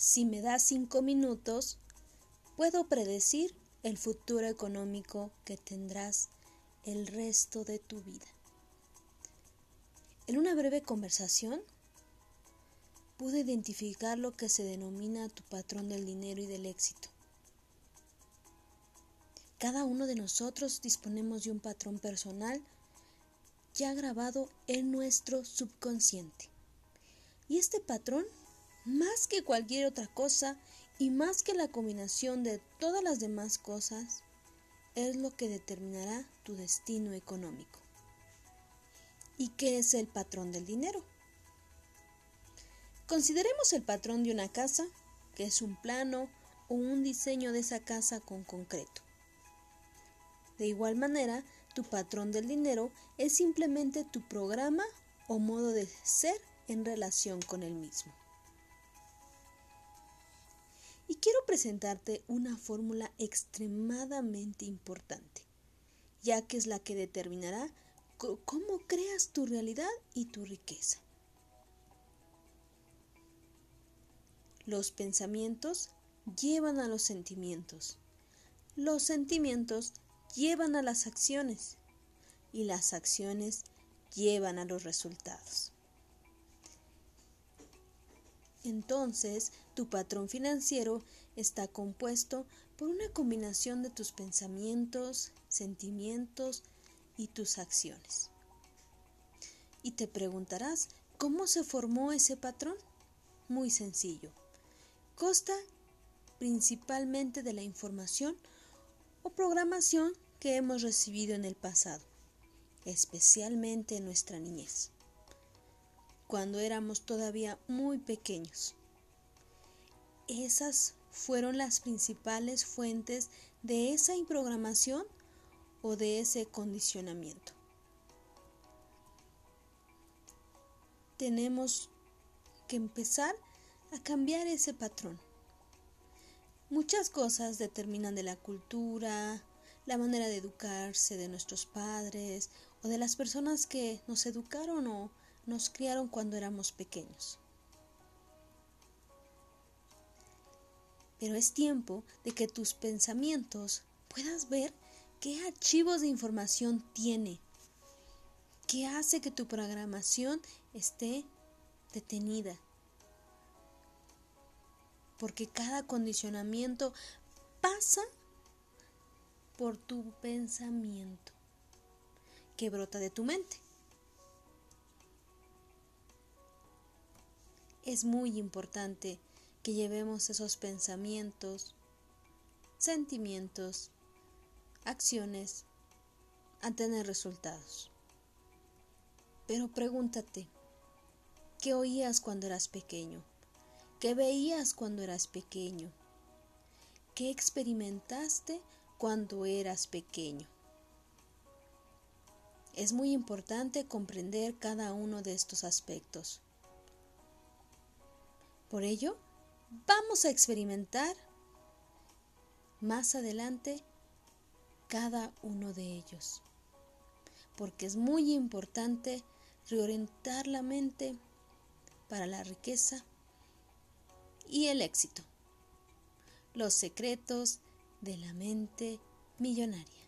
si me das cinco minutos, puedo predecir el futuro económico que tendrás el resto de tu vida. En una breve conversación, pude identificar lo que se denomina tu patrón del dinero y del éxito. Cada uno de nosotros disponemos de un patrón personal ya grabado en nuestro subconsciente. Y este patrón, más que cualquier otra cosa y más que la combinación de todas las demás cosas, es lo que determinará tu destino económico. ¿Y qué es el patrón del dinero? Consideremos el patrón de una casa, que es un plano o un diseño de esa casa con concreto. De igual manera, tu patrón del dinero es simplemente tu programa o modo de ser en relación con el mismo. Y quiero presentarte una fórmula extremadamente importante, ya que es la que determinará cómo creas tu realidad y tu riqueza. Los pensamientos llevan a los sentimientos. Los sentimientos llevan a las acciones y las acciones llevan a los resultados. Entonces, tu patrón financiero está compuesto por una combinación de tus pensamientos, sentimientos y tus acciones. Y te preguntarás, ¿cómo se formó ese patrón? Muy sencillo. Consta principalmente de la información o programación que hemos recibido en el pasado, especialmente en nuestra niñez, cuando éramos todavía muy pequeños. Esas fueron las principales fuentes de esa programación o de ese condicionamiento. Tenemos que empezar a cambiar ese patrón. Muchas cosas determinan de la cultura, la manera de educarse de nuestros padres o de las personas que nos educaron o nos criaron cuando éramos pequeños. Pero es tiempo de que tus pensamientos puedas ver qué archivos de información tiene, qué hace que tu programación esté detenida porque cada condicionamiento pasa por tu pensamiento que brota de tu mente. Es muy importante que llevemos esos pensamientos, sentimientos, acciones a tener resultados. Pero pregúntate, ¿qué oías cuando eras pequeño? ¿Qué veías cuando eras pequeño? ¿Qué experimentaste cuando eras pequeño? Es muy importante comprender cada uno de estos aspectos. Por ello, vamos a experimentar más adelante cada uno de ellos, porque es muy importante reorientar la mente para la riqueza y el éxito. Los secretos de la mente millonaria.